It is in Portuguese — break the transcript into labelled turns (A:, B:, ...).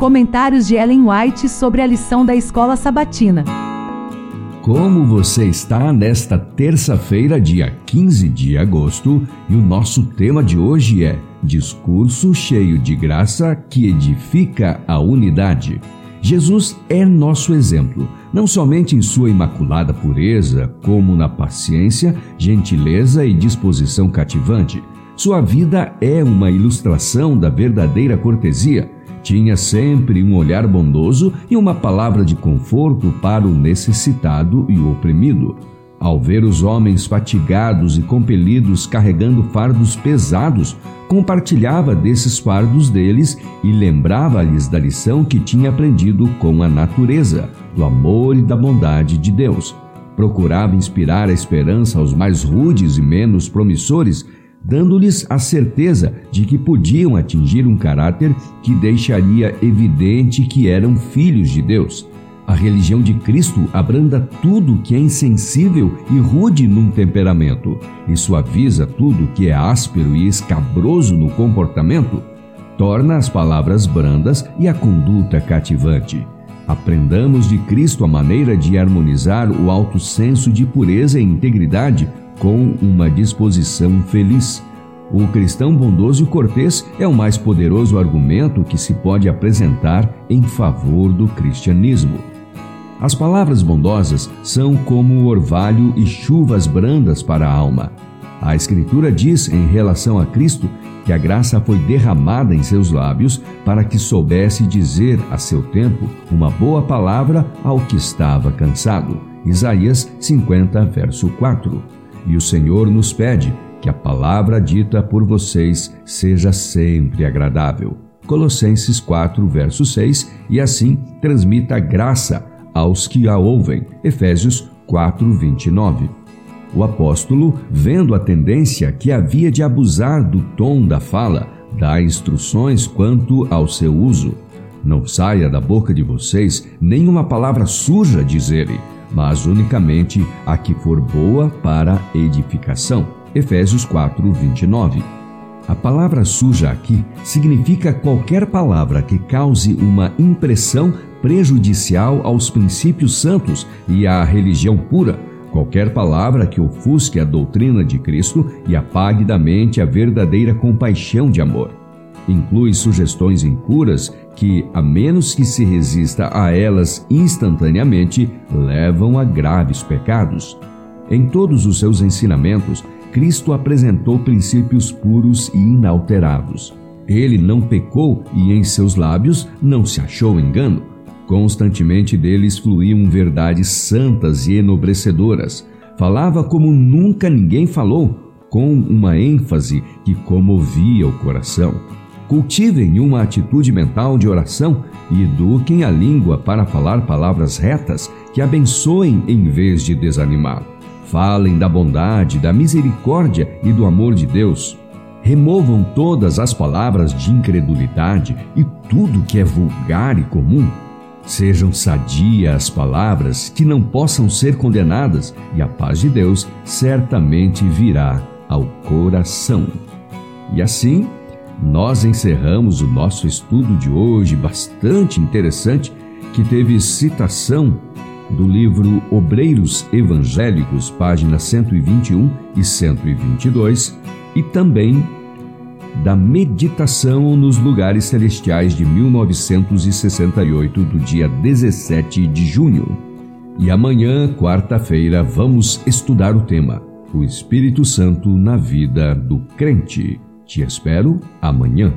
A: Comentários de Ellen White sobre a lição da escola sabatina.
B: Como você está nesta terça-feira, dia 15 de agosto, e o nosso tema de hoje é Discurso cheio de graça que edifica a unidade. Jesus é nosso exemplo, não somente em sua imaculada pureza, como na paciência, gentileza e disposição cativante. Sua vida é uma ilustração da verdadeira cortesia. Tinha sempre um olhar bondoso e uma palavra de conforto para o necessitado e o oprimido. Ao ver os homens fatigados e compelidos carregando fardos pesados, compartilhava desses fardos deles e lembrava-lhes da lição que tinha aprendido com a natureza, do amor e da bondade de Deus. Procurava inspirar a esperança aos mais rudes e menos promissores, dando-lhes a certeza de que podiam atingir um caráter que deixaria evidente que eram filhos de Deus. A religião de Cristo abranda tudo que é insensível e rude num temperamento e suaviza tudo que é áspero e escabroso no comportamento. Torna as palavras brandas e a conduta cativante. Aprendamos de Cristo a maneira de harmonizar o alto senso de pureza e integridade com uma disposição feliz. O cristão bondoso e cortês é o mais poderoso argumento que se pode apresentar em favor do cristianismo. As palavras bondosas são como orvalho e chuvas brandas para a alma. A Escritura diz em relação a Cristo que a graça foi derramada em seus lábios para que soubesse dizer a seu tempo uma boa palavra ao que estava cansado. Isaías 50, verso 4. E o Senhor nos pede que a palavra dita por vocês seja sempre agradável. Colossenses 4, verso 6, e assim transmita graça aos que a ouvem. Efésios 4, 29. O apóstolo, vendo a tendência que havia de abusar do tom da fala, dá instruções quanto ao seu uso. Não saia da boca de vocês nenhuma palavra suja, diz ele, mas unicamente a que for boa para edificação. Efésios 4, 29. A palavra suja aqui significa qualquer palavra que cause uma impressão prejudicial aos princípios santos e à religião pura. Qualquer palavra que ofusque a doutrina de Cristo e apague da mente a verdadeira compaixão de amor. Inclui sugestões impuras que, a menos que se resista a elas instantaneamente, levam a graves pecados. Em todos os seus ensinamentos, Cristo apresentou princípios puros e inalterados. Ele não pecou e em seus lábios não se achou engano. Constantemente deles fluíam verdades santas e enobrecedoras. Falava como nunca ninguém falou, com uma ênfase que comovia o coração. Cultivem uma atitude mental de oração e eduquem a língua para falar palavras retas que abençoem em vez de desanimar. Falem da bondade, da misericórdia e do amor de Deus. Removam todas as palavras de incredulidade e tudo que é vulgar e comum Sejam sadias as palavras que não possam ser condenadas, e a paz de Deus certamente virá ao coração. E assim, nós encerramos o nosso estudo de hoje, bastante interessante, que teve citação do livro Obreiros Evangélicos, páginas 121 e 122, e também da Meditação nos Lugares Celestiais de 1968, do dia 17 de junho. E amanhã, quarta-feira, vamos estudar o tema: O Espírito Santo na vida do crente. Te espero amanhã.